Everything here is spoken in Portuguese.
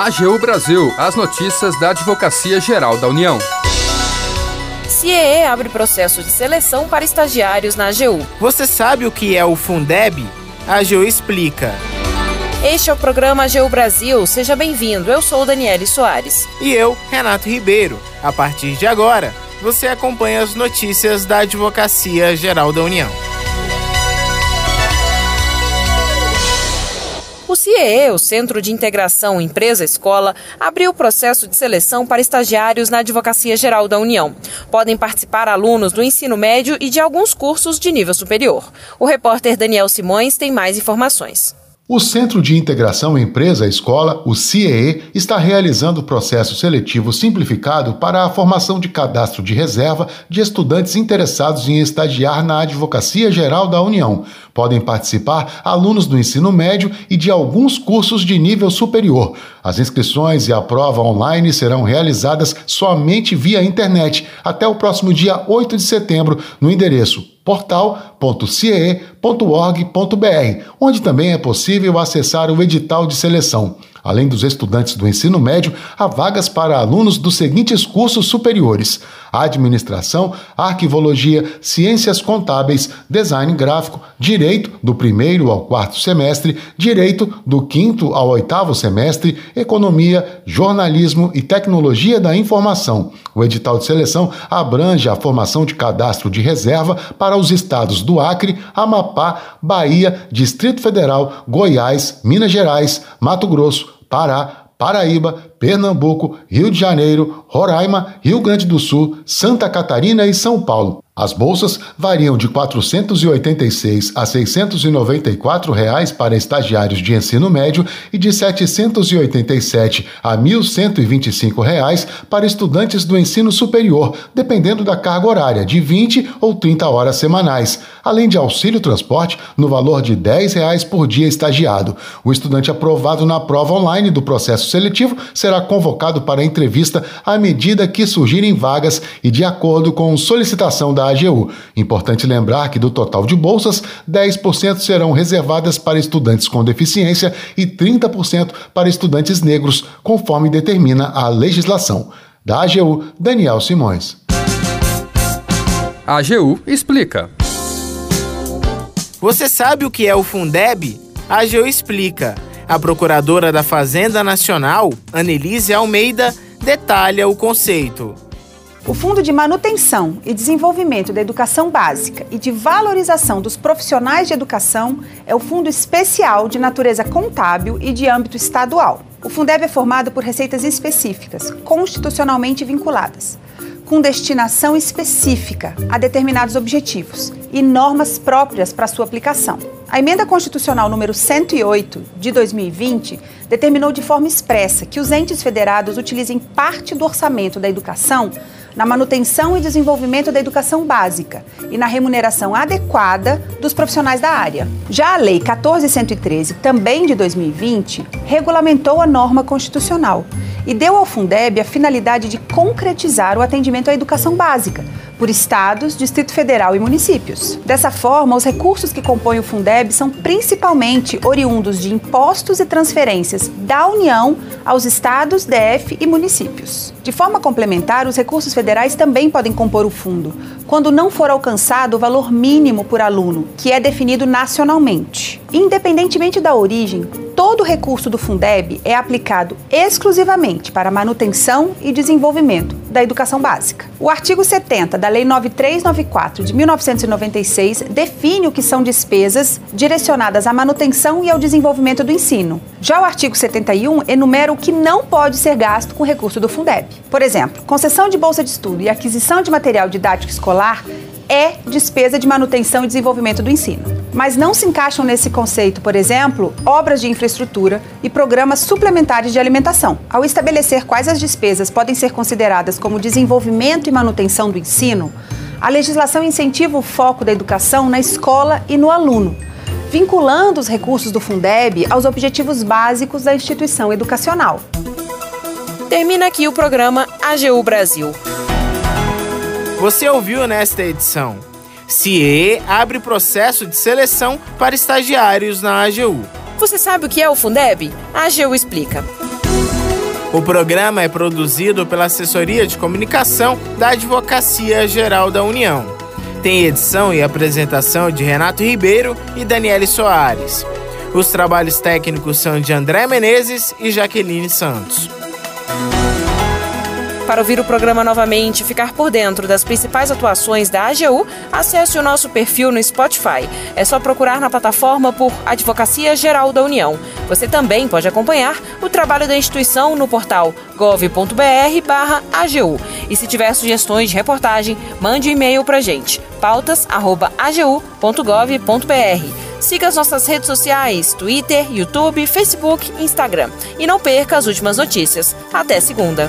AGU Brasil, as notícias da Advocacia Geral da União. CIEE abre processo de seleção para estagiários na AGU. Você sabe o que é o Fundeb? A AGU explica. Este é o programa AGU Brasil. Seja bem-vindo. Eu sou Daniele Soares. E eu, Renato Ribeiro. A partir de agora, você acompanha as notícias da Advocacia Geral da União. O CIEE, o Centro de Integração Empresa-Escola, abriu o processo de seleção para estagiários na Advocacia Geral da União. Podem participar alunos do ensino médio e de alguns cursos de nível superior. O repórter Daniel Simões tem mais informações. O Centro de Integração Empresa-Escola, o CIEE, está realizando o processo seletivo simplificado para a formação de cadastro de reserva de estudantes interessados em estagiar na Advocacia Geral da União. Podem participar alunos do ensino médio e de alguns cursos de nível superior. As inscrições e a prova online serão realizadas somente via internet até o próximo dia 8 de setembro no endereço portal.ciee.org.br, onde também é possível acessar o edital de seleção. Além dos estudantes do ensino médio, há vagas para alunos dos seguintes cursos superiores: Administração, Arquivologia, Ciências Contábeis, Design Gráfico, Direito, do primeiro ao quarto semestre, Direito, do quinto ao oitavo semestre, Economia, Jornalismo e Tecnologia da Informação. O edital de seleção abrange a formação de cadastro de reserva para os estados do Acre, Amapá, Bahia, Distrito Federal, Goiás, Minas Gerais, Mato Grosso, Pará, Paraíba, Pernambuco, Rio de Janeiro, Roraima, Rio Grande do Sul, Santa Catarina e São Paulo. As bolsas variam de R$ 486 a 694 reais para estagiários de ensino médio e de R$ 787 a 1.125 reais para estudantes do ensino superior, dependendo da carga horária, de 20 ou 30 horas semanais, além de auxílio transporte no valor de 10 reais por dia estagiado. O estudante aprovado na prova online do processo seletivo será convocado para entrevista à medida que surgirem vagas e de acordo com solicitação da AGU. Importante lembrar que do total de bolsas, 10% serão reservadas para estudantes com deficiência e 30% para estudantes negros, conforme determina a legislação. Da AGU, Daniel Simões. A AGU explica. Você sabe o que é o Fundeb? A AGU explica. A procuradora da Fazenda Nacional, Annelise Almeida, detalha o conceito. O Fundo de Manutenção e Desenvolvimento da Educação Básica e de Valorização dos Profissionais de Educação é o fundo especial de natureza contábil e de âmbito estadual. O Fundeb é formado por receitas específicas, constitucionalmente vinculadas, com destinação específica a determinados objetivos e normas próprias para sua aplicação. A emenda constitucional número 108 de 2020 determinou de forma expressa que os entes federados utilizem parte do orçamento da educação na manutenção e desenvolvimento da educação básica e na remuneração adequada dos profissionais da área. Já a Lei 14113, também de 2020, regulamentou a norma constitucional e deu ao Fundeb a finalidade de concretizar o atendimento à educação básica por estados, Distrito Federal e municípios. Dessa forma, os recursos que compõem o Fundeb são principalmente oriundos de impostos e transferências da União aos estados, DF e municípios. De forma complementar, os recursos federais também podem compor o fundo, quando não for alcançado o valor mínimo por aluno, que é definido nacionalmente. Independentemente da origem, todo recurso do Fundeb é aplicado exclusivamente para manutenção e desenvolvimento da educação básica. O artigo 70 da Lei 9394 de 1996 define o que são despesas direcionadas à manutenção e ao desenvolvimento do ensino. Já o artigo 71 enumera o que não pode ser gasto com recurso do Fundeb. Por exemplo, concessão de bolsa de estudo e aquisição de material didático escolar é despesa de manutenção e desenvolvimento do ensino. Mas não se encaixam nesse conceito, por exemplo, obras de infraestrutura e programas suplementares de alimentação. Ao estabelecer quais as despesas podem ser consideradas como desenvolvimento e manutenção do ensino, a legislação incentiva o foco da educação na escola e no aluno, vinculando os recursos do Fundeb aos objetivos básicos da instituição educacional. Termina aqui o programa AGU Brasil. Você ouviu nesta edição. CIE abre processo de seleção para estagiários na AGU. Você sabe o que é o Fundeb? A AGU explica. O programa é produzido pela Assessoria de Comunicação da Advocacia Geral da União. Tem edição e apresentação de Renato Ribeiro e Daniele Soares. Os trabalhos técnicos são de André Menezes e Jaqueline Santos. Para ouvir o programa novamente e ficar por dentro das principais atuações da AGU, acesse o nosso perfil no Spotify. É só procurar na plataforma por Advocacia Geral da União. Você também pode acompanhar o trabalho da instituição no portal gov.br/agu. E se tiver sugestões de reportagem, mande um e-mail para gente: pautas@agu.gov.br. Siga as nossas redes sociais: Twitter, YouTube, Facebook, Instagram. E não perca as últimas notícias. Até segunda.